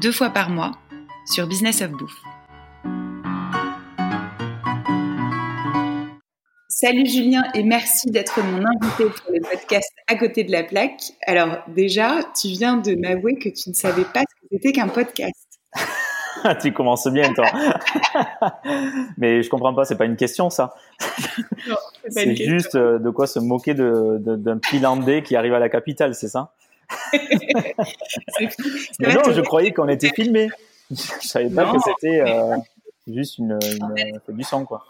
deux fois par mois sur Business of Bouffe. Salut Julien et merci d'être mon invité pour le podcast À côté de la plaque. Alors déjà, tu viens de m'avouer que tu ne savais pas ce que c'était qu'un podcast. tu commences bien toi. Mais je comprends pas, c'est pas une question ça. C'est juste euh, de quoi se moquer d'un de, d'un Pilandais qui arrive à la capitale, c'est ça? Non, je croyais qu'on était filmé. Je savais pas que c'était euh, juste une, une, du son quoi.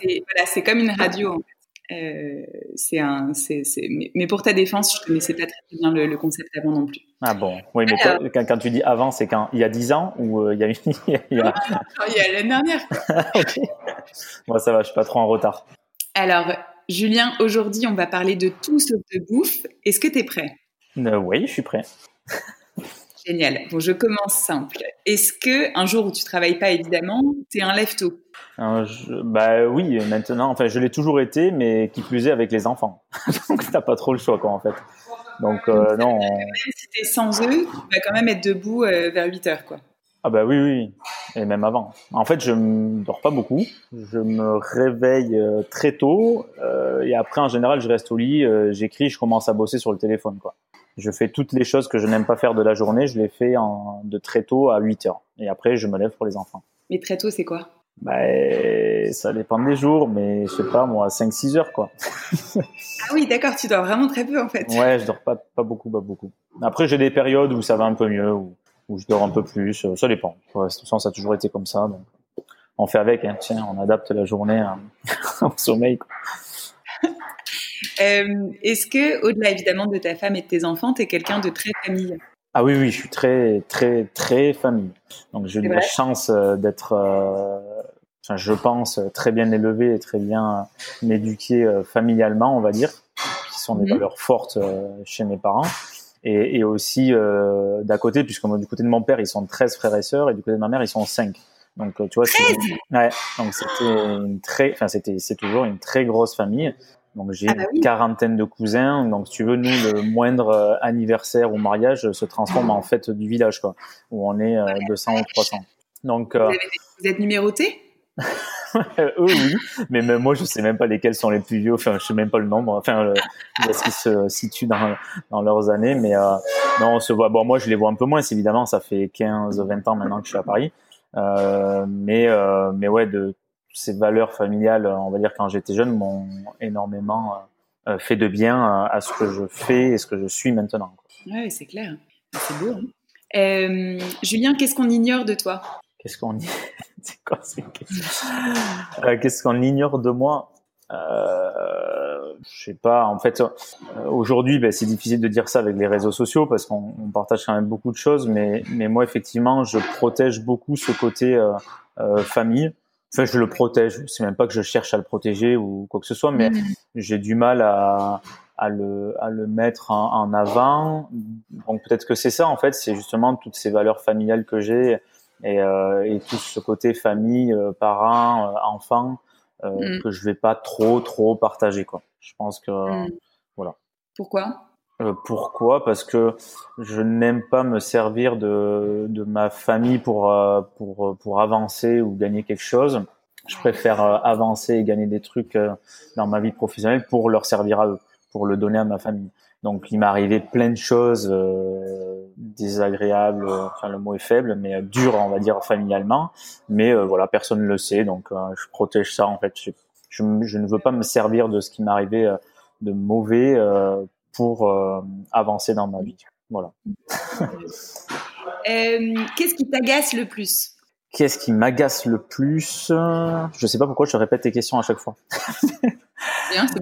C'est voilà, comme une radio. Euh, c'est un, c'est, mais, pour ta défense, je connaissais pas très bien le, concept avant non plus. Ah bon, oui, mais quand, quand, tu dis avant, c'est quand il y a 10 ans ou euh, il y a, il y a, a... l'année dernière. Moi, ça va, je suis pas trop en retard. Alors, Julien, aujourd'hui, on va parler de tout sauf de bouffe. Est-ce que tu es prêt? Euh, Oui, je suis prêt. Génial. Bon, je commence simple. Est-ce que un jour où tu travailles pas, évidemment, tu es un lève-tôt? Bah oui, maintenant. Enfin, je l'ai toujours été, mais qui plus est avec les enfants. Donc, t'as pas trop le choix, quoi, en fait. Donc, euh, non. Même si t'es sans eux, tu vas quand même être debout euh, vers 8 heures, quoi. Ah bah oui, oui, et même avant. En fait, je ne dors pas beaucoup. Je me réveille euh, très tôt euh, et après, en général, je reste au lit, euh, j'écris, je commence à bosser sur le téléphone. Quoi. Je fais toutes les choses que je n'aime pas faire de la journée, je les fais en, de très tôt à 8 heures. Et après, je me lève pour les enfants. Mais très tôt, c'est quoi? Bah, ça dépend des jours, mais je sais pas, moi, 5-6 heures, quoi. ah oui, d'accord, tu dors vraiment très peu, en fait. Ouais, je dors pas, pas beaucoup, pas beaucoup. Après, j'ai des périodes où ça va un peu mieux, où où je dors un peu plus. Euh, ça dépend. De toute façon, ça a toujours été comme ça. Donc, on fait avec. Hein. Tiens, on adapte la journée au sommeil. Euh, Est-ce que, au-delà évidemment de ta femme et de tes enfants, tu es quelqu'un de très famille? Ah oui, oui, je suis très, très, très famille. Donc, j'ai eu la chance euh, d'être, euh, enfin, je pense, très bien élevé et très bien éduqué familialement, on va dire, qui sont des mhm. valeurs fortes chez mes parents et, et aussi euh, d'à côté, puisque du côté de mon père, ils sont 13 frères et sœurs, et du côté de ma mère, ils sont 5. Donc, euh, tu vois, ouais, donc c'était une très, enfin, c'était, c'est toujours une très grosse famille. Donc, j'ai ah bah une quarantaine de cousins. Donc, si tu veux, nous, le moindre euh, anniversaire ou mariage se transforme en fête du village, quoi, où on est 200 ou 300. Donc, vous, avez, vous êtes numéroté eux oui, mais même moi je sais même pas lesquels sont les plus vieux. Enfin, je sais même pas le nombre. Enfin, euh, ce qui se situe dans, leurs années. Mais euh, non, on se voit. Bon, moi je les vois un peu moins. Évidemment, ça fait 15-20 ans maintenant que je suis à Paris. Euh, mais euh, mais ouais, de ces valeurs familiales, on va dire quand j'étais jeune, m'ont énormément euh, fait de bien à ce que je fais et ce que je suis maintenant. Ouais, c'est clair. C'est beau. Hein Julien, qu'est-ce qu'on ignore de toi? Qu'est-ce qu'on euh, Qu'est-ce qu'on ignore de moi euh, je sais pas. En fait, euh, aujourd'hui, ben, c'est difficile de dire ça avec les réseaux sociaux parce qu'on partage quand même beaucoup de choses. Mais, mais moi, effectivement, je protège beaucoup ce côté euh, euh, famille. Enfin, je le protège. C'est même pas que je cherche à le protéger ou quoi que ce soit, mais mmh. j'ai du mal à, à le, à le mettre en, en avant. Donc peut-être que c'est ça, en fait, c'est justement toutes ces valeurs familiales que j'ai et, euh, et tout ce côté famille, euh, parents, euh, enfants mm. que je vais pas trop trop partager quoi. Je pense que mm. voilà. Pourquoi? Pourquoi? Parce que je n'aime pas me servir de, de ma famille pour, pour, pour avancer ou gagner quelque chose. Je préfère avancer et gagner des trucs dans ma vie professionnelle pour leur servir à eux, pour le donner à ma famille. Donc il m'est arrivé plein de choses euh, désagréables, enfin le mot est faible, mais euh, dur on va dire familialement. Mais euh, voilà, personne ne le sait, donc euh, je protège ça en fait. Je, je, ne veux pas me servir de ce qui m'est arrivé de mauvais pour avancer dans ma vie. Voilà. Qu'est-ce qui t'agace le plus? Qu'est-ce qui m'agace le plus? Je sais pas pourquoi je répète tes questions à chaque fois.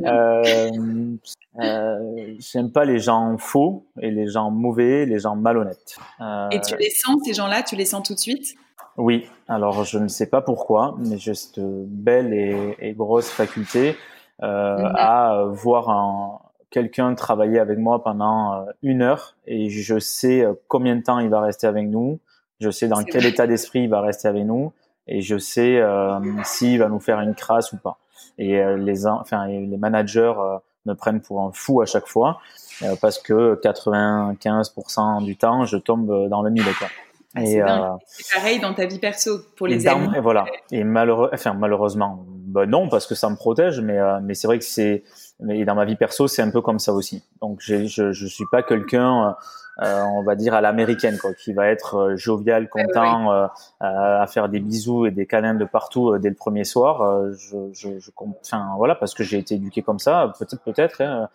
Euh, euh, j'aime pas les gens faux et les gens mauvais, les gens malhonnêtes. Euh, et tu les sens, ces gens-là, tu les sens tout de suite? Oui, alors je ne sais pas pourquoi, mais j'ai cette belle et, et grosse faculté euh, mhm. à voir un, quelqu'un travailler avec moi pendant euh, une heure et je sais combien de temps il va rester avec nous, je sais dans quel état d'esprit il va rester avec nous et je sais euh, s'il va nous faire une crasse ou pas. Et les, enfin, les managers me prennent pour un fou à chaque fois euh, parce que 95% du temps, je tombe dans le mille. Quoi. Ah, et euh, c'est pareil dans ta vie perso pour les amis. Et voilà. Et malheureux, enfin malheureusement, ben non parce que ça me protège, mais euh, mais c'est vrai que c'est mais dans ma vie perso c'est un peu comme ça aussi. Donc je je suis pas quelqu'un euh, on va dire à l'américaine, quoi, qui va être euh, jovial, content, euh, à faire des bisous et des câlins de partout dès le premier soir. je, je, je, enfin voilà, parce que j'ai été éduqué comme ça, peut-être, peut-être, hein,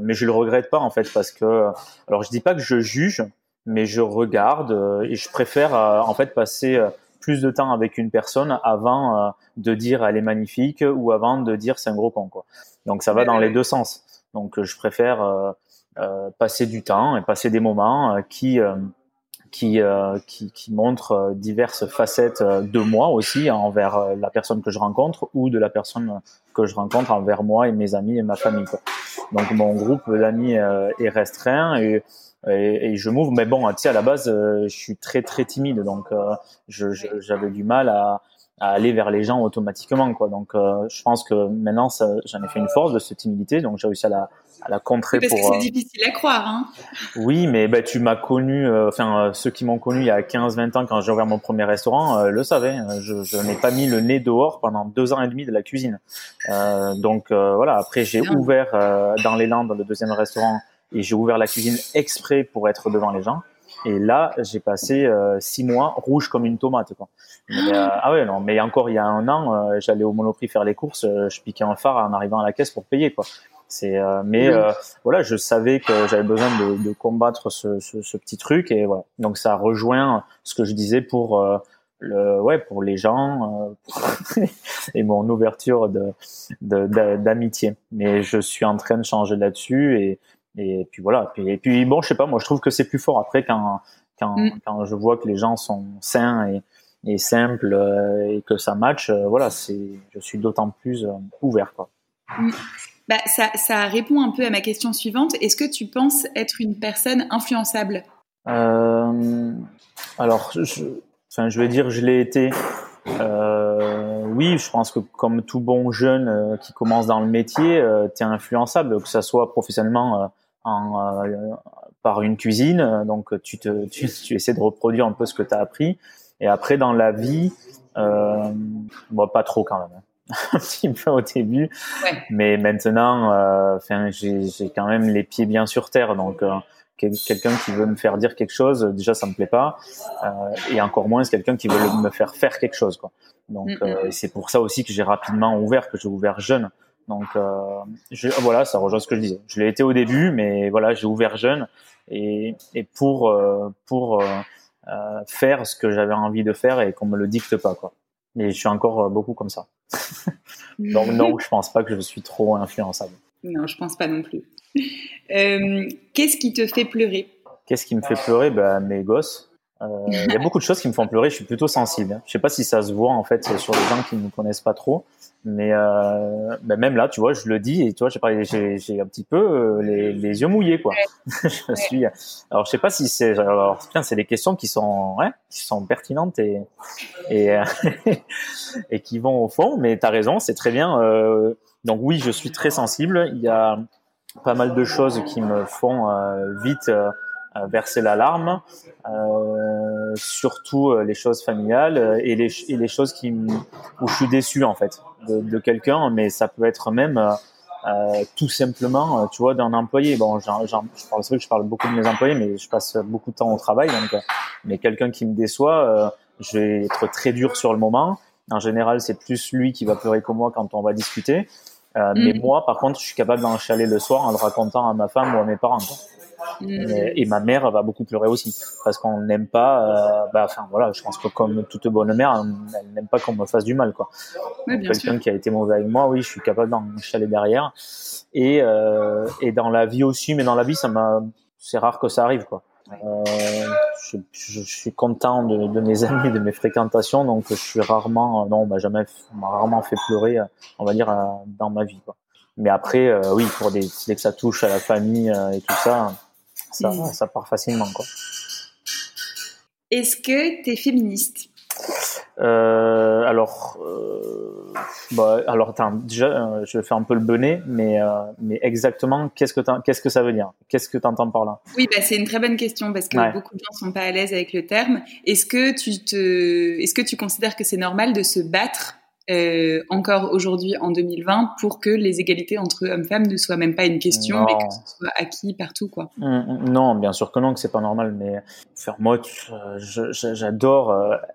mais je le regrette pas en fait, parce que, alors je dis pas que je juge, mais je regarde et je préfère en fait passer plus de temps avec une personne avant de dire elle est magnifique ou avant de dire c'est un gros con quoi. Donc ça va dans les deux sens. Donc je préfère euh, passer du temps et passer des moments euh, qui euh, qui, qui, qui montrent diverses facettes de moi aussi envers la personne que je rencontre ou de la personne que je rencontre envers moi et mes amis et ma famille. Quoi. Donc mon groupe d'amis est restreint et, et, je m'ouvre. Mais bon, tu sais, à la base, je suis très très timide, donc j'avais je, du mal à, à, aller vers les gens automatiquement. Quoi. Donc je pense que maintenant, j'en ai fait une force de cette timidité, donc j'ai réussi à la, à la contrer Parce pour. que c'est euh, difficile à croire, hein. Oui, mais bah, tu m'as connu, euh, enfin, euh, ceux qui m'ont connu il y a 15-20 ans quand j'ai ouvert mon premier restaurant le savaient. Je, je n'ai pas mis le nez dehors pendant deux ans et demi de la cuisine. donc voilà, après j'ai ouvert dans les Landes le deuxième restaurant et j'ai ouvert la cuisine exprès pour être devant les gens. Et là, j'ai passé six mois rouge comme une tomate. Quoi. ah ouais, non, mais encore il y a un an, j'allais au Monoprix faire les courses, je piquais un phare en arrivant à la caisse pour payer. Quoi. C'est, euh, mais euh, voilà, je savais que j'avais besoin de, de combattre ce, ce, ce, petit truc et voilà. Donc ça rejoint ce que je disais pour euh, le, ouais, pour les gens et mon ouverture de, d'amitié. Mais je suis en train de changer là-dessus et, et puis voilà. Et puis bon, je sais pas, moi je trouve que c'est plus fort après quand quand, mm. quand je vois que les gens sont sains et, et simples et que ça match. voilà, c'est, je suis d'autant plus ouvert quoi. Mm. Bah, ça, ça, répond un peu à ma question suivante. Est-ce que tu penses être une personne influençable? Euh, Alors, je, enfin, je vais dire, je l'ai été. Euh, oui, je pense que comme tout bon jeune euh, qui commence dans le métier, euh, tu es influençable, que ça soit professionnellement euh, par une cuisine. Donc, tu, te, tu, tu, essaies de reproduire un peu ce que tu as appris. Et après, dans la vie, bon, pas trop quand même. Hein. un petit peu au début, mais maintenant, euh, j'ai quand même les pieds bien sur terre, donc euh, quelqu'un qui veut me faire dire quelque chose, déjà ça me plaît pas, euh, et encore moins quelqu'un qui veut me faire faire quelque chose, quoi. Donc mm, c'est pour ça aussi que j'ai rapidement ouvert, que j'ai ouvert jeune. Donc je, voilà, ça rejoint ce que je disais. Je l'ai été au début, mais voilà, j'ai ouvert jeune et, et pour pour faire ce que j'avais envie de faire et qu'on me le dicte pas, quoi. Mais je suis encore beaucoup comme ça. Donc non, je pense pas que je suis trop influençable. Non, je pense pas non plus. Euh, qu'est-ce qui te fait pleurer? Qu'est-ce qui me fait pleurer? Bah, Mes gosses. Euh, il y a beaucoup de choses qui me font pleurer. Je suis plutôt sensible. Hein. Je sais pas si ça se voit en fait sur les gens qui ne me connaissent pas trop, mais euh, bah, même là, tu vois, je le dis et tu vois, j'ai, j'ai un petit peu euh, les, les, yeux mouillés quoi. je suis. Alors je sais pas si c'est. Alors c'est des questions qui sont, ouais, qui sont pertinentes et et et qui vont au fond. Mais tu as raison, c'est très bien. Euh, donc oui, je suis très sensible. Il y a pas mal de choses qui me font vite verser l'alarme, euh, surtout euh, les choses familiales euh, et les, et les choses qui où je suis déçu en fait de, de quelqu'un, mais ça peut être même euh, tout simplement, tu vois, d'un employé. Bon, je parle, c'est vrai que je parle beaucoup de mes employés, mais je passe beaucoup de temps au travail, donc, mais quelqu'un qui me déçoit, je vais être très dur sur le moment. En général, c'est plus lui qui va pleurer que moi quand on va discuter. Euh, Mais mm. moi, par contre, je suis capable d'en chialer le soir en le racontant à ma femme ou à mes parents. Quoi. Mm. Et, ma mère va beaucoup pleurer aussi parce qu'on n'aime pas. Euh, bah, enfin voilà, je pense que comme toute bonne mère, elle n'aime pas qu'on me fasse du mal quoi. Quelqu'un qui a été mauvais avec moi, oui, je suis capable d'en chialer derrière. Et euh, et dans la vie aussi, mais dans la vie, ça m'a. C'est rare que ça arrive quoi. Euh, je, je, suis content de, de, mes amis, de mes fréquentations, donc je suis rarement, non, on m'a jamais, m'a rarement fait pleurer, on va dire, dans ma vie. Quoi. Mais après, euh, oui, pour des, dès que ça touche à la famille euh, et tout ça, ça, ça part facilement. Quoi. Est-ce que tu es féministe? Euh, alors, euh, bah, alors attends, déjà, euh, je vais faire un peu le bonnet, mais, mais exactement, qu'est-ce que qu'est-ce que ça veut dire? Qu'est-ce que tu entends par là? Oui, bah, c'est une très bonne question parce que beaucoup de gens sont pas à l'aise avec le terme. Est-ce que tu te, est-ce que tu considères que c'est normal de se battre euh, encore aujourd'hui en 2020 pour que les égalités entre hommes-femmes ne soient même pas une question, mais que ce soit acquis partout, quoi. Mmh, mmh, non, bien sûr que non, que c'est pas normal, mais faire moi, j'adore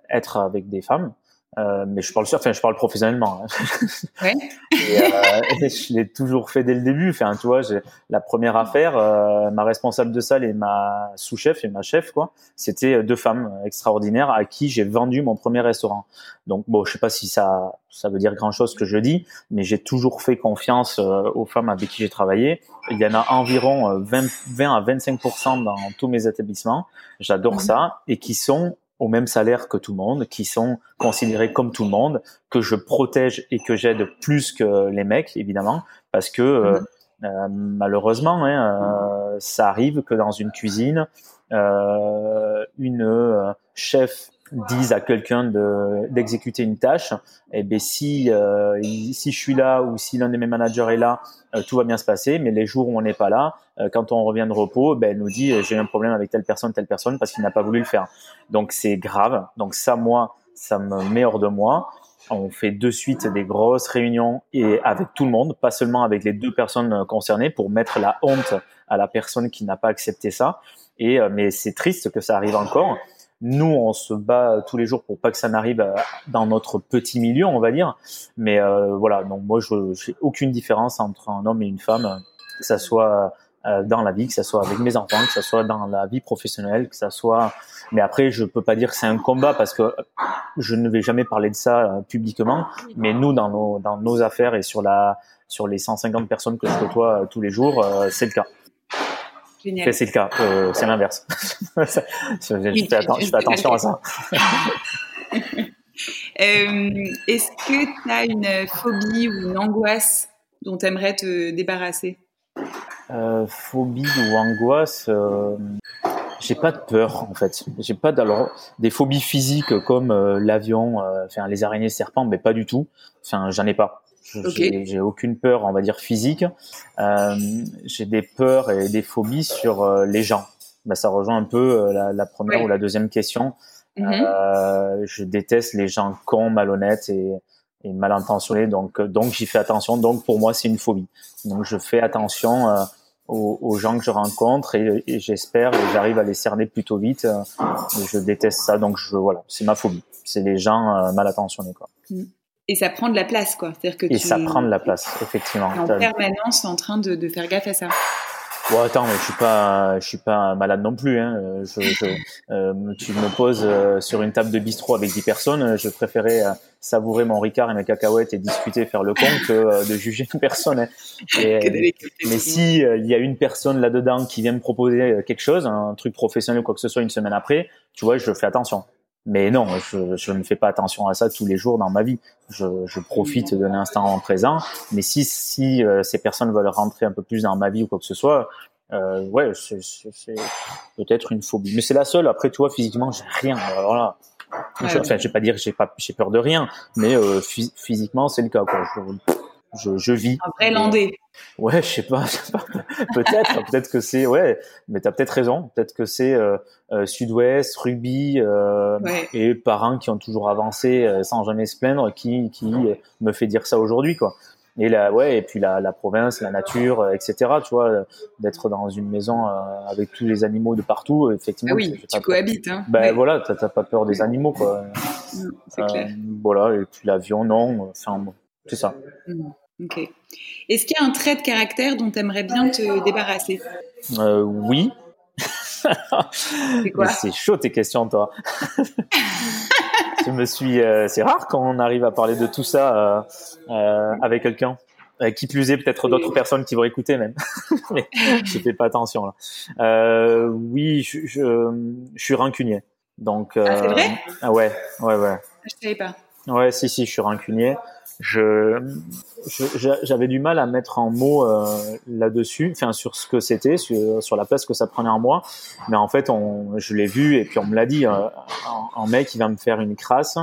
être avec des femmes. Euh, mais je parle sur, enfin, je parle professionnellement. Hein. Ouais. et, euh, je l'ai toujours fait dès le début. Enfin, tu vois, j'ai la première affaire, euh, ma responsable de salle et ma sous-chef et ma chef, quoi, c'était deux femmes extraordinaires à qui j'ai vendu mon premier restaurant. Donc, bon, je sais pas si ça, ça veut dire grand chose que je dis, mais j'ai toujours fait confiance euh, aux femmes avec qui j'ai travaillé. Il y en a environ 20, 20 à 25% dans tous mes établissements. J'adore mhm. ça et qui sont au même salaire que tout le monde, qui sont considérés comme tout le monde, que je protège et que j'aide plus que les mecs, évidemment, parce que euh, mhm. euh, malheureusement, hein, euh, ça arrive que dans une cuisine, une chef disent à quelqu'un de d'exécuter une tâche, et eh ben si euh, si je suis là ou si l'un de mes managers est là, euh, tout va bien se passer. Mais les jours où on n'est pas là, euh, quand on revient de repos, ben elle nous dit j'ai un problème avec telle personne, telle personne parce qu'il n'a pas voulu le faire. Donc c'est grave. Donc ça moi ça me met hors de moi. On fait de suite des grosses réunions et avec tout le monde, pas seulement avec les deux personnes concernées, pour mettre la honte à la personne qui n'a pas accepté ça. Et mais c'est triste que ça arrive encore. Nous, on se bat tous les jours pour pas que ça n'arrive euh, dans notre petit milieu, on va dire. Mais euh, voilà, donc moi, je n'ai aucune différence entre un homme et une femme, que ça soit euh, dans la vie, que ça soit avec mes enfants, que ça soit dans la vie professionnelle, que ça soit. Mais après, je peux pas dire que c'est un combat parce que je ne vais jamais parler de ça publiquement. Mais nous, dans nos dans nos affaires et sur la sur les 150 personnes que je côtoie tous les jours, c'est le cas. C'est le cas, euh, c'est l'inverse. je, fais attention à ça. Euh, est-ce que tu as une phobie ou une angoisse dont tu aimerais te débarrasser? Euh, Phobie ou angoisse J'ai pas de peur en fait. J'ai pas alors des phobies physiques comme l'avion, enfin les araignées, serpents, mais pas du tout. Enfin, j'en ai pas. J'ai aucune peur, on va dire physique. Euh, j'ai des peurs et des phobies sur euh, les gens. Bah, ça rejoint un peu euh, la, la première ou la deuxième question. Euh, je déteste les gens cons, malhonnêtes et, et mal intentionnés. Donc, donc j'y fais attention. Donc pour moi, c'est une phobie. Donc je fais attention euh, aux, aux, gens que je rencontre et, et j'espère et j'arrive à les cerner plutôt vite. je déteste ça. Donc je voilà, c'est ma phobie. C'est les gens mal intentionnés quoi. Mm. Et ça prend de la place, quoi. C'est-à-dire que et ça prend de la place, effectivement. En permanence en train de, de, faire gaffe à ça. Bon, attends, mais je suis pas, je suis pas malade non plus. Hein. Je, je, euh, tu me poses euh, sur une table de bistrot avec 10 personnes, je préférais euh, savourer mon ricard et mes cacahuètes et discuter, faire le con que de juger une personne. Hein. Et, mais si il y a une personne là-dedans qui vient me proposer quelque chose, un truc professionnel ou quoi que ce soit une semaine après, tu vois, je fais attention. Mais non, je, je, ne fais pas attention à ça tous les jours dans ma vie. Je, je profite de l'instant présent. Mais si, si euh, ces personnes veulent rentrer un peu plus dans ma vie ou quoi que ce soit, euh, ouais, c'est peut-être une phobie. Mais c'est la seule. Après, tu vois, physiquement, j'ai rien. Alors là, enfin, je vais pas dire que j'ai pas, j'ai peur de rien, mais euh, physiquement, c'est le cas. Quoi. Je, vis. Un vrai landais. Ouais, je sais pas, peut-être, peut-être que c'est, ouais, mais t'as peut-être raison, peut-être que c'est euh, euh, Sud-Ouest, rugby euh, et parents qui ont toujours avancé euh, sans jamais se plaindre, qui, qui me fait dire ça aujourd'hui, quoi. Et là, ouais, et puis la, la province, la nature, etc. Tu vois, d'être dans une maison avec tous les animaux de partout, effectivement. Ah oui, tu cohabites. Hein. Ben voilà, t'as pas peur des animaux, quoi. C'est clair. Voilà, et puis l'avion, non. Enfin, c'est ça. Mmh. Ok. Est-ce qu'il y a un trait de caractère dont tu aimerais bien te débarrasser? Euh, Oui, C'est chaud tes questions, toi. je me suis. Euh, c'est rare quand on arrive à parler de tout ça euh, avec quelqu'un. qui plus est, peut-être d'autres personnes qui vont écouter même. Mais je fais pas attention là. oui, je, je, je, suis rancunier. Donc. ah, c'est vrai? Ah ouais, ouais, ouais. Je savais pas. Ouais, si, si, je suis rancunier je j'avais du mal à mettre en mots euh, là-dessus, enfin sur ce que c'était, sur, sur, la place que ça prenait en moi. Mais en fait, on, je l'ai vu et puis on me l'a dit. Euh, un, mec, il va me faire une crasse.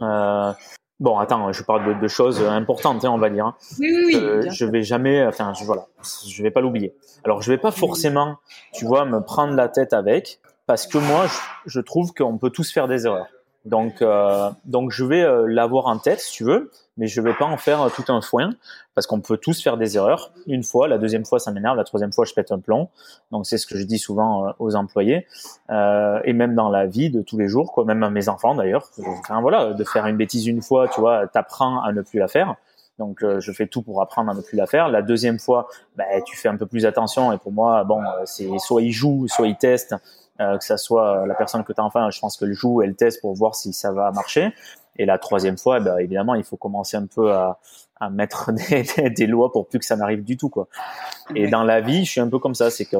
Euh, bon, attends, je parle de, de choses importantes, hein, on va dire. Hein. Oui, oui, oui. Euh, je vais jamais, enfin, je, voilà, je vais pas l'oublier. Alors, je vais pas forcément, tu vois, me prendre la tête avec, parce que moi, je, je trouve qu'on peut tous faire des erreurs. Donc, euh, donc je vais euh, l'avoir en tête, si tu veux, mais je vais pas en faire tout un foin, parce qu'on peut tous faire des erreurs. Une fois, la deuxième fois, ça m'énerve, la troisième fois, je pète un plomb. Donc, c'est ce que je dis souvent euh, aux employés, euh, et même dans la vie de tous les jours, quoi, même à mes enfants d'ailleurs. Enfin, voilà, de faire une bêtise une fois, tu vois, t'apprends à ne plus la faire. Donc, euh, je fais tout pour apprendre à ne plus la faire. La deuxième fois, ben, tu fais un peu plus attention. Et pour moi, bon, c'est soit il joue, soit il teste. Euh, que ça soit la personne que tu as enfin, je pense que le joue et le teste pour voir si ça va marcher. Et la troisième fois, ben, évidemment, il faut commencer un peu à, à mettre des, des, lois pour plus que ça n'arrive du tout, quoi. Et dans la vie, je suis un peu comme ça, c'est que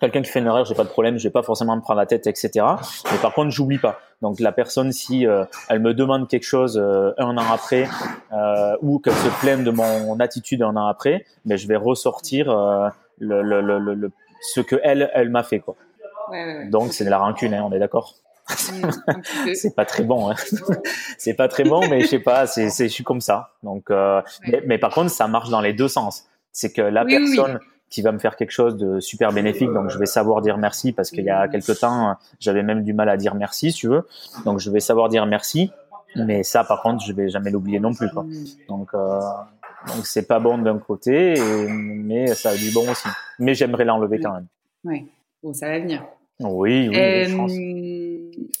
quelqu'un qui fait une erreur, j'ai pas de problème, je vais pas forcément me prendre la tête, etc. Mais par contre, j'oublie pas. Donc la personne, si euh, elle me demande quelque chose euh, un an après, euh, ou qu'elle se plaigne de mon attitude un an après, ben je vais ressortir le, le, le, le, ce que elle, elle m'a fait, quoi. Donc c'est de la rancune, hein, on est d'accord. C'est pas très bon, hein. c'est pas très bon, mais je sais pas, c'est, je suis comme ça. Donc, euh, mais, par contre, ça marche dans les deux sens. C'est que la personne qui va me faire quelque chose de super bénéfique, donc je vais savoir dire merci parce qu'il y a mm. quelque temps, j'avais même du mal à dire merci, si tu veux. Donc je vais savoir dire merci, mais ça, par contre, je vais jamais l'oublier non plus. Quoi. Mm. Donc, euh, donc c'est pas bon d'un côté, mais ça a du bon aussi. Mais j'aimerais l'enlever quand même. Oui, bon, ça va venir. Oui, oui. Euh,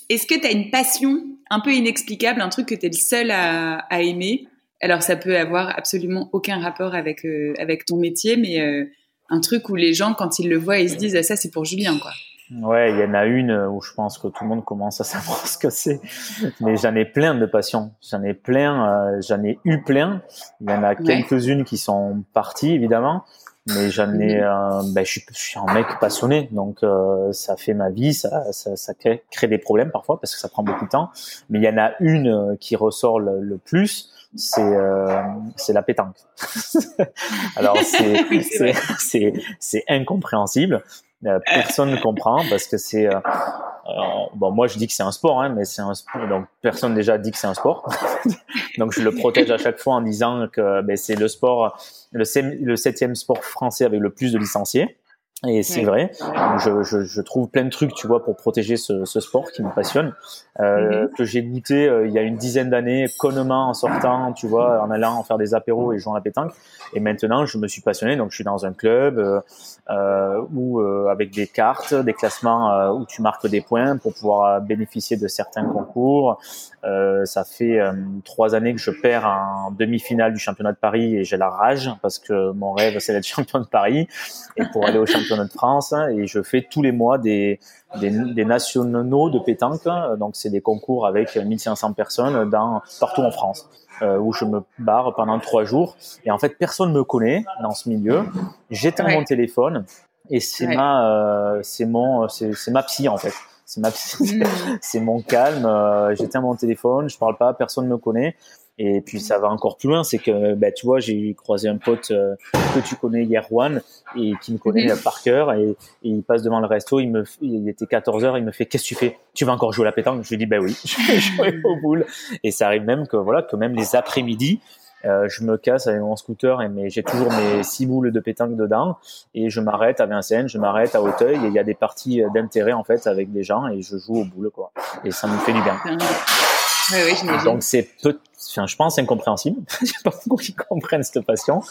est-ce que tu as une passion un peu inexplicable, un truc que tu es le seul à, aimer? Alors, ça peut avoir absolument aucun rapport avec, euh, avec ton métier, mais euh, un truc où les gens, quand ils le voient, ils se disent ah, ça, c'est pour Julien, quoi. Ouais, il y en a une où je pense que tout le monde commence à savoir ce que c'est. Mais j'en ai plein de passions. J'en ai plein, j'en ai eu plein. Il y en a quelques-unes qui sont parties, évidemment mais j'en ai mhm. ben, je, suis, je suis un mec passionné donc euh, ça fait ma vie ça, ça, ça crée, crée, des problèmes parfois parce que ça prend beaucoup de temps. Mais il y en a une euh, qui ressort le, le plus c'est euh, c'est la pétanque. Alors c'est c'est c'est incompréhensible. Euh, personne ne comprend parce que c'est bon moi je dis que c'est un sport hein, mais c'est un sport donc personne déjà dit que c'est un sport. Donc je le protège à chaque fois en disant que ben, c'est le sport le septième sport français avec le plus de licenciés et c'est vrai, je, je, je, trouve plein de trucs, tu vois, pour protéger ce, ce sport qui me passionne, euh, mhm. que j'ai goûté euh, il y a une dizaine d'années, connement en sortant, tu vois, en allant en faire des apéros et jouant à la pétanque. Et maintenant, je me suis passionné, donc je suis dans un club euh, euh où avec des cartes, des classements où tu marques des points pour pouvoir bénéficier de certains concours. ça fait trois années que je perds en demi-finale du championnat de Paris et j'ai la rage parce que mon rêve c'est d'être champion de Paris et pour aller au championnat de France hein, et je fais tous les mois des, des, des nationaux de pétanque. Donc c'est des concours avec 1500 personnes dans, partout en France. Euh, où je me barre pendant trois jours et en fait personne me connaît dans ce milieu. J'éteins mon téléphone et c'est ma euh, c'est mon c'est ma psy en fait. C'est ma psy, mm. c'est mon calme. Euh, j'éteins mon téléphone, je parle pas, personne me connaît et puis ça va encore plus loin, c'est que bah, tu vois, j'ai croisé un pote euh, que tu connais hier, Juan, et qui me connaît mhm. par cœur, et, il passe devant le resto, il me, il était 14 heures, il me fait, qu'est-ce que tu fais? Tu vas encore jouer à la pétanque? Je lui dis, bah oui, je vais jouer au boule. Et ça arrive même que voilà, que même les après-midi, euh, je me casse avec mon scooter et mais j'ai toujours mes six boules de pétanque dedans et je m'arrête à Vincennes, je m'arrête à Hauteuil et il y a des parties d'intérêt en fait avec des gens et je joue au boule quoi et ça me fait du bien. Donc c'est peu, enfin, je pense incompréhensible. Il n'y a pas beaucoup qui comprennent cette passion,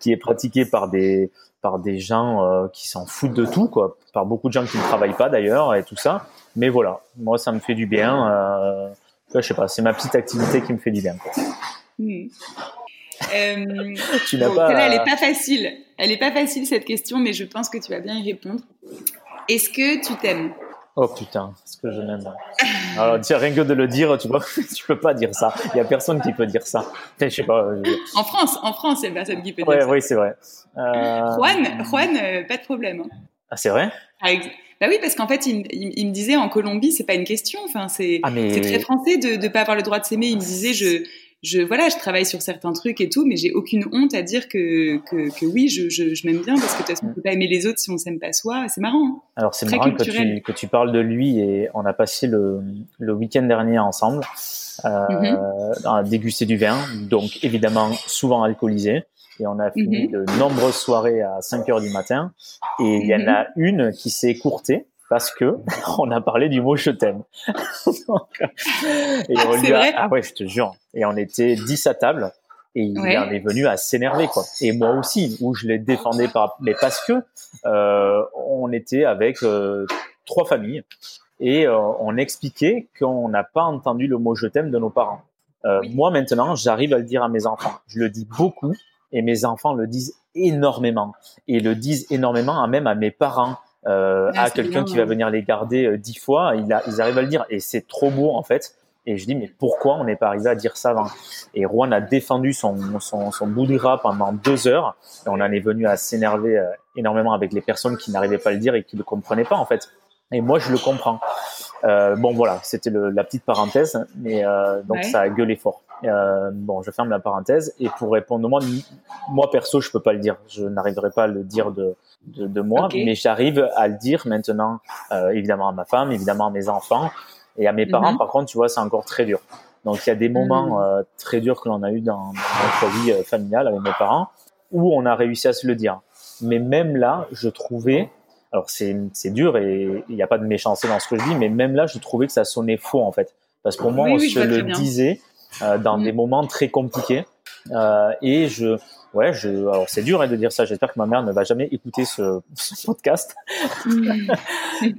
qui est pratiquée par des par des gens euh, qui s'en foutent de tout, quoi, par beaucoup de gens qui ne travaillent pas d'ailleurs et tout ça. Mais voilà, moi ça me fait du bien. Euh, je sais pas, c'est ma petite activité qui me fait du bien. Hmm. Euh, tu n'as pas. elle est pas facile. Elle est pas facile cette question, mais je pense que tu vas bien y répondre. Est-ce que tu t'aimes? Oh putain, est-ce que je m'aime Alors, tiens, rien que de le dire, tu vois, tu peux pas dire ça. Il y a personne qui peut dire ça. Je sais pas. En France, en France, il y a personne qui peut dire ça. Oui, c'est vrai. Euh... Juan, Juan euh, pas de problème. Hein. Ah, c'est vrai? Bah oui, parce qu'en fait, il, il, me disait en Colombie, c'est pas une question. Enfin, c'est ah, très français de ne pas avoir le droit de s'aimer. Il me disait, je, je voilà, je travaille sur certains trucs et tout, mais j'ai aucune honte à dire que, que, que oui, je, je, je m'aime bien parce que de toute façon, on peut pas aimer les autres si on s'aime pas soi. C'est marrant. Hein Alors c'est marrant que tu, que tu parles de lui et on a passé le, le week-end dernier ensemble euh, mm-hmm. à déguster du vin, donc évidemment souvent alcoolisé. Et on a fini mm-hmm. de nombreuses soirées à 5 heures du matin. Et il y en mm-hmm. a une qui s'est écourtée parce que on a parlé du mot je t'aime. et ah, on lui a, ah ouais, je te jure. Et on était 10 à table et il en est venu à s'énerver quoi. Et moi aussi, où je les défendais pas, mais parce que euh, on était avec euh, trois familles et euh, on expliquait qu'on n'a pas entendu le mot je t'aime de nos parents. Moi maintenant, j'arrive à le dire à mes enfants. Je le dis beaucoup et mes enfants le disent énormément et le disent énormément même à mes parents euh, à quelqu'un qui va venir les garder euh, dix fois. Il a, ils arrivent à le dire et c'est trop beau en fait. Et je dis mais pourquoi on n'est pas arrivé à dire ça avant? Et Juan a défendu son, son, son bout de gras pendant deux heures et on en est venu à s'énerver euh, énormément avec les personnes qui n'arrivaient pas à le dire et qui le comprenaient pas en fait. Et moi je le comprends. Euh, bon voilà, c'était la petite parenthèse, mais euh, donc ça a gueulé fort. Euh, bon, je ferme la parenthèse et pour répondre moi, moi perso, je peux pas le dire. Je n'arriverai pas à le dire de de, de moi, mais j'arrive à le dire maintenant, euh, évidemment à ma femme, évidemment à mes enfants et à mes parents. Mhm. Par contre, tu vois, c'est encore très dur. Donc il y a des moments mhm. euh, très durs que l'on a eu dans, dans notre vie euh, familiale avec mes parents où on a réussi à se le dire. Mais même là, je trouvais alors c'est dur et il n'y a pas de méchanceté dans ce que je dis, mais même là, je trouvais que ça sonnait faux en fait, parce que pour moi, on se le disait dans mm. des moments très compliqués et je ouais, je alors c'est dur hein, de dire ça. J'espère que ma mère ne va jamais écouter ce, ce podcast, mm.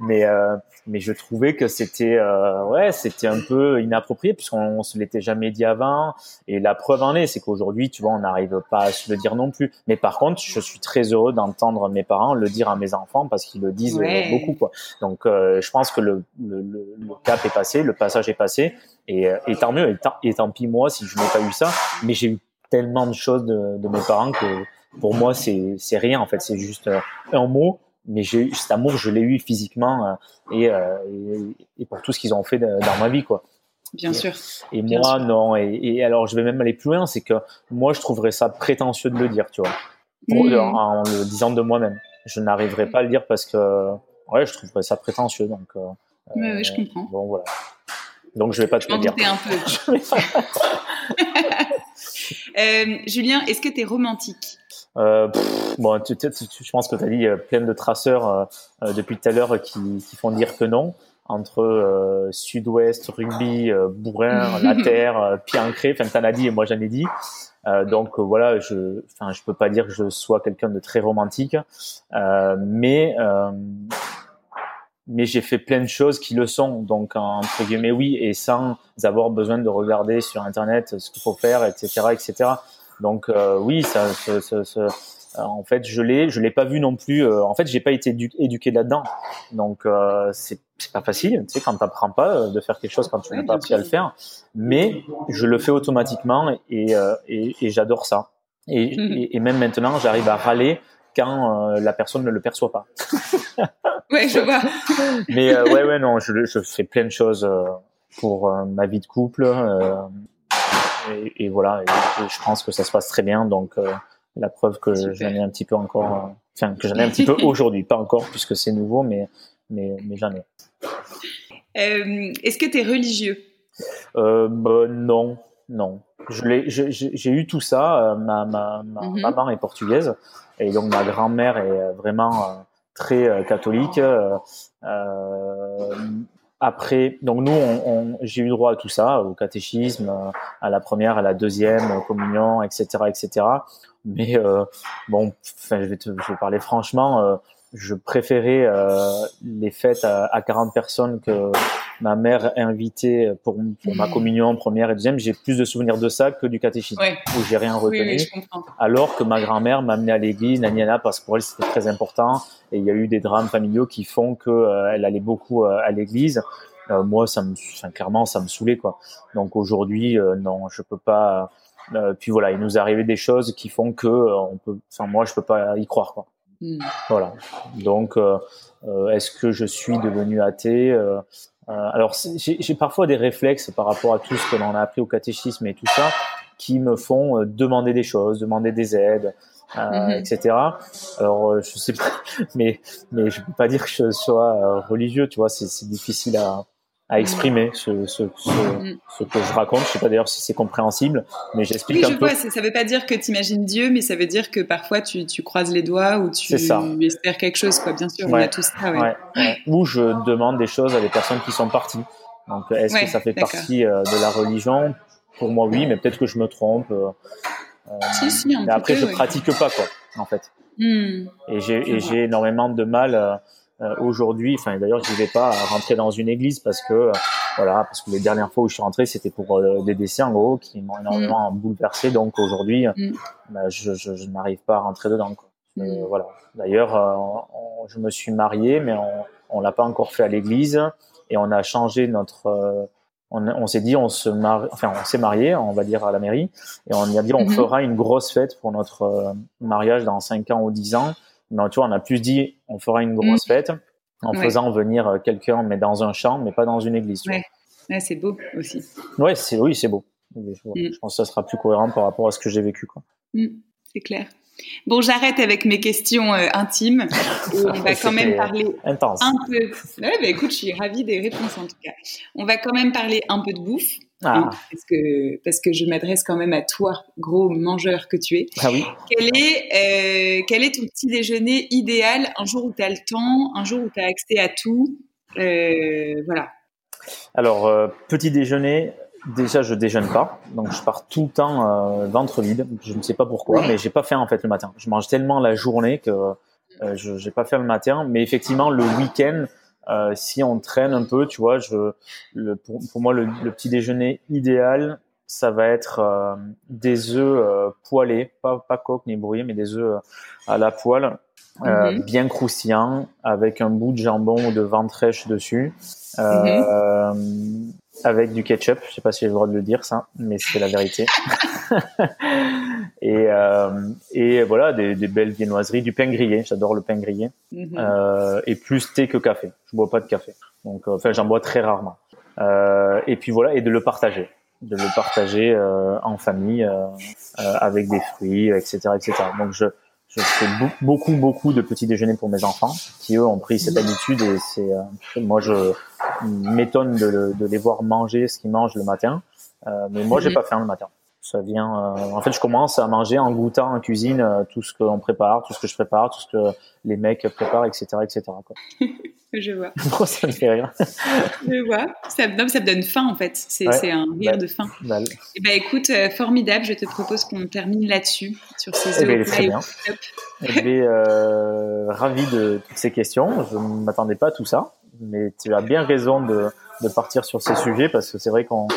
mais euh, mais je trouvais que c'était euh, ouais c'était un peu inapproprié puisqu'on se l'était jamais dit avant. Et la preuve en est c'est qu'aujourd'hui tu vois on n'arrive pas à se le dire non plus. Mais par contre je suis très heureux d'entendre mes parents le dire à mes enfants parce qu'ils le disent euh, beaucoup quoi. Donc euh, je pense que le, le, le, cap est passé le passage est passé. Et, euh, et tant mieux et tant, et tant pis moi si je n'ai pas eu ça. Mais j'ai eu tellement de choses de, de mes parents que pour moi c'est c'est rien en fait c'est juste un mot mais j'ai cet amour, je l'ai eu physiquement euh, et, euh, et, et, pour tout ce qu'ils ont fait dans ma vie, quoi. Bien sûr. Et moi, non. Et, alors, je vais même aller plus loin, c'est que moi, je trouverais ça prétentieux de le dire, tu vois, mmh. en, le disant de moi-même. Je n'arriverai pas à le dire parce que, ouais, je trouverais ça prétentieux. Donc, euh, oui, je comprends. Bon, voilà. Donc, je vais pas te le dire. un peu. euh, Julien, est-ce que tu es romantique? Euh, bon, tu, tu, je pense que tu as dit euh, plein de traceurs euh, euh, depuis tout à l'heure qui, qui, font dire que non. Entre euh, Sud-Ouest, rugby, bourrin, la terre, pied ancré, enfin t'en as dit et moi j'en ai dit. donc voilà, je, enfin je peux pas dire que je sois quelqu'un de très romantique, mais mais j'ai fait plein de choses qui le sont. Donc entre guillemets oui, et sans avoir besoin de regarder sur internet ce qu'il faut faire, etc., etc. Donc euh, oui, ça, ça, ça, ça, en fait, je l'ai, je l'ai pas vu non plus. Euh, en fait, j'ai pas été éduqué là-dedans, donc euh, c'est pas facile. Tu sais, quand t'apprends pas euh, de faire quelque chose quand tu n'as pas appris à le faire, mais je le fais automatiquement et, et, et j'adore ça. Et, et, même maintenant, j'arrive à râler quand la personne ne le perçoit pas. ouais, je vois. mais ouais, ouais, non, je, je fais plein de choses pour ma vie de couple et, et voilà, et, je pense que ça se passe très bien. Donc euh, la preuve que j'en ai un petit peu encore, euh, enfin que j'en ai un petit peu aujourd'hui, pas encore puisque c'est nouveau, mais mais, mais j'en ai. Euh, Est-ce que tu es religieux? Euh, bah, Non, non. J'ai eu tout ça. Euh, ma, ma, ma mm -hmm. maman est portugaise et donc ma grand-mère est vraiment très catholique. Euh, après, donc nous, on, on, j'ai eu droit à tout ça, au catéchisme, à la première, à la deuxième communion, etc., etc. Mais euh, bon, enfin, je vais te, je vais parler franchement. Euh, je préférais euh, les fêtes à, à, 40 personnes que ma mère invitée pour, pour ma communion première et deuxième. J'ai plus de souvenirs de ça que du catéchisme où j'ai rien retenu. alors que ma grand-mère m'amenait à l'église, Naniana, parce que pour elle c'était très important. Et il y a eu des drames familiaux qui font que euh, elle allait beaucoup euh, à l'église. Euh, moi, ça me, enfin, clairement, ça me saoulait quoi. Donc aujourd'hui, non, je peux pas. puis voilà, il nous arrivé des choses qui font que on peut. Enfin, moi, je peux pas y croire quoi. Hmm. Voilà. Donc, euh, euh, est-ce que je suis devenu athée euh, Alors, j'ai parfois des réflexes par rapport à tout ce que l'on a appris au catéchisme et tout ça, qui me font demander des choses, demander des aides, mhm. etc. Alors, je sais pas, mais mais je peux pas dire que je sois religieux, tu vois. C'est difficile à à exprimer ce, ce, ce, mm. ce, que je raconte. Je sais pas d'ailleurs si c'est compréhensible, mais j'explique oui, un je peu. Vois, ça veut pas dire que tu imagines Dieu, mais ça veut dire que parfois tu, tu croises les doigts ou tu espères quelque chose, quoi. Bien sûr, on a tout ça. Ouais. Ouais. Ou je demande des choses à des personnes qui sont parties. Donc, est-ce que ça fait partie euh, de la religion? Pour moi, oui, mais peut-être que je me trompe. Euh, si, si, un mais après, peu, je pratique pas, quoi, en fait. Mm. Et j'ai énormément de mal. Euh, euh, aujourd'hui, enfin d'ailleurs je ne vais pas rentrer dans une église parce que euh, voilà parce que les dernières fois où je suis rentré c'était pour euh, des décès en gros qui m'ont énormément mm. bouleversé donc aujourd'hui mm. bah, je, je, je n'arrive pas à rentrer dedans quoi. Mm. voilà d'ailleurs je me suis marié mais on, on l'a pas encore fait à l'église et on a changé notre on, on s'est dit on se marie, enfin on s'est marié on va dire à la mairie et on a dit on mm-hmm. fera une grosse fête pour notre mariage dans 5 ans ou 10 ans mais tu vois, on a plus dit, on fera une grosse mm. fête en faisant venir euh, quelqu'un, mais dans un champ, mais pas dans une église. Ouais. c'est beau aussi. Ouais, c'est oui, c'est beau. Mm. Je pense que ça sera plus cohérent par rapport à ce que j'ai vécu. Quoi. Mm, c'est clair. Bon, j'arrête avec mes questions euh, intimes. on va quand même parler intense. un peu. Ouais, bah, écoute, je suis ravie des réponses en tout cas. On va quand même parler un peu de bouffe. Ah. parce, que, parce que je m'adresse quand même à toi, gros mangeur que tu es. Ah oui. Quel est, euh, quel est ton petit déjeuner idéal un jour où tu as le temps, un jour où tu as accès à tout euh, Voilà. Alors, euh, petit déjeuner, déjà je déjeune pas, donc je pars tout le temps ventre vide. Je ne sais pas pourquoi, mais j'ai pas faim en fait le matin. Je mange tellement la journée que je j'ai pas faim le matin. Mais effectivement, le week-end, euh, si on traîne un peu, tu vois, je, le, pour, pour, moi, le, le, petit déjeuner idéal, ça va être euh, des œufs euh, poêlés, pas, pas coque ni brouillés, mais des œufs à la poêle, mhm. bien croustillants, avec un bout de jambon ou de ventrèche dessus, mhm. Avec du ketchup. Je sais pas si j'ai le droit de le dire ça, mais c'est la vérité. et, euh, et voilà, des, des, belles viennoiseries, du pain grillé. J'adore le pain grillé. Mhm. Euh, et plus thé que café. Je bois pas de café. Donc, euh, enfin, j'en bois très rarement. Euh, et puis voilà, et de le partager, de le partager euh, en famille, euh, avec des fruits, etc., etc. Donc, je, je fais beaucoup, beaucoup de petits déjeuners pour mes enfants, qui eux ont pris cette habitude et c'est, moi, je m'étonne de, de, les voir manger ce qu'ils mangent le matin. mais moi, j'ai pas faim le matin ça vient. Euh, en fait, je commence à manger en goûtant en cuisine euh, tout ce qu'on prépare, tout ce que je prépare, tout ce que les mecs préparent, etc., etc. Quoi. je vois. Pourquoi ça me fait rire Je vois. Ça, non, ça me donne faim en fait. C'est un rire bah, de faim. Bah, Et écoute, euh, formidable. Je te propose qu'on termine là-dessus sur ces eh ben, très bien. Euh, ravi de toutes ces questions. Je ne m'attendais pas à tout ça, mais tu as bien raison de, de partir sur ces sujets parce que c'est vrai qu'on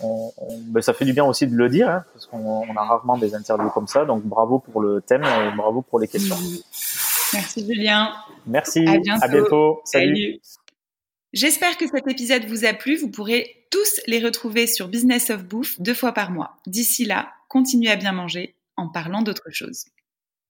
on, ben, ça fait du bien aussi de le dire, hein, parce qu'on a rarement des interviews comme ça. Donc bravo pour le thème et bravo pour les questions. Merci Julien. Merci. À bientôt. À bientôt. Salut. J'espère que cet épisode vous a plu. Vous pourrez tous les retrouver sur Business of Bouffe deux fois par mois. D'ici là, continuez à bien manger en parlant d'autre chose.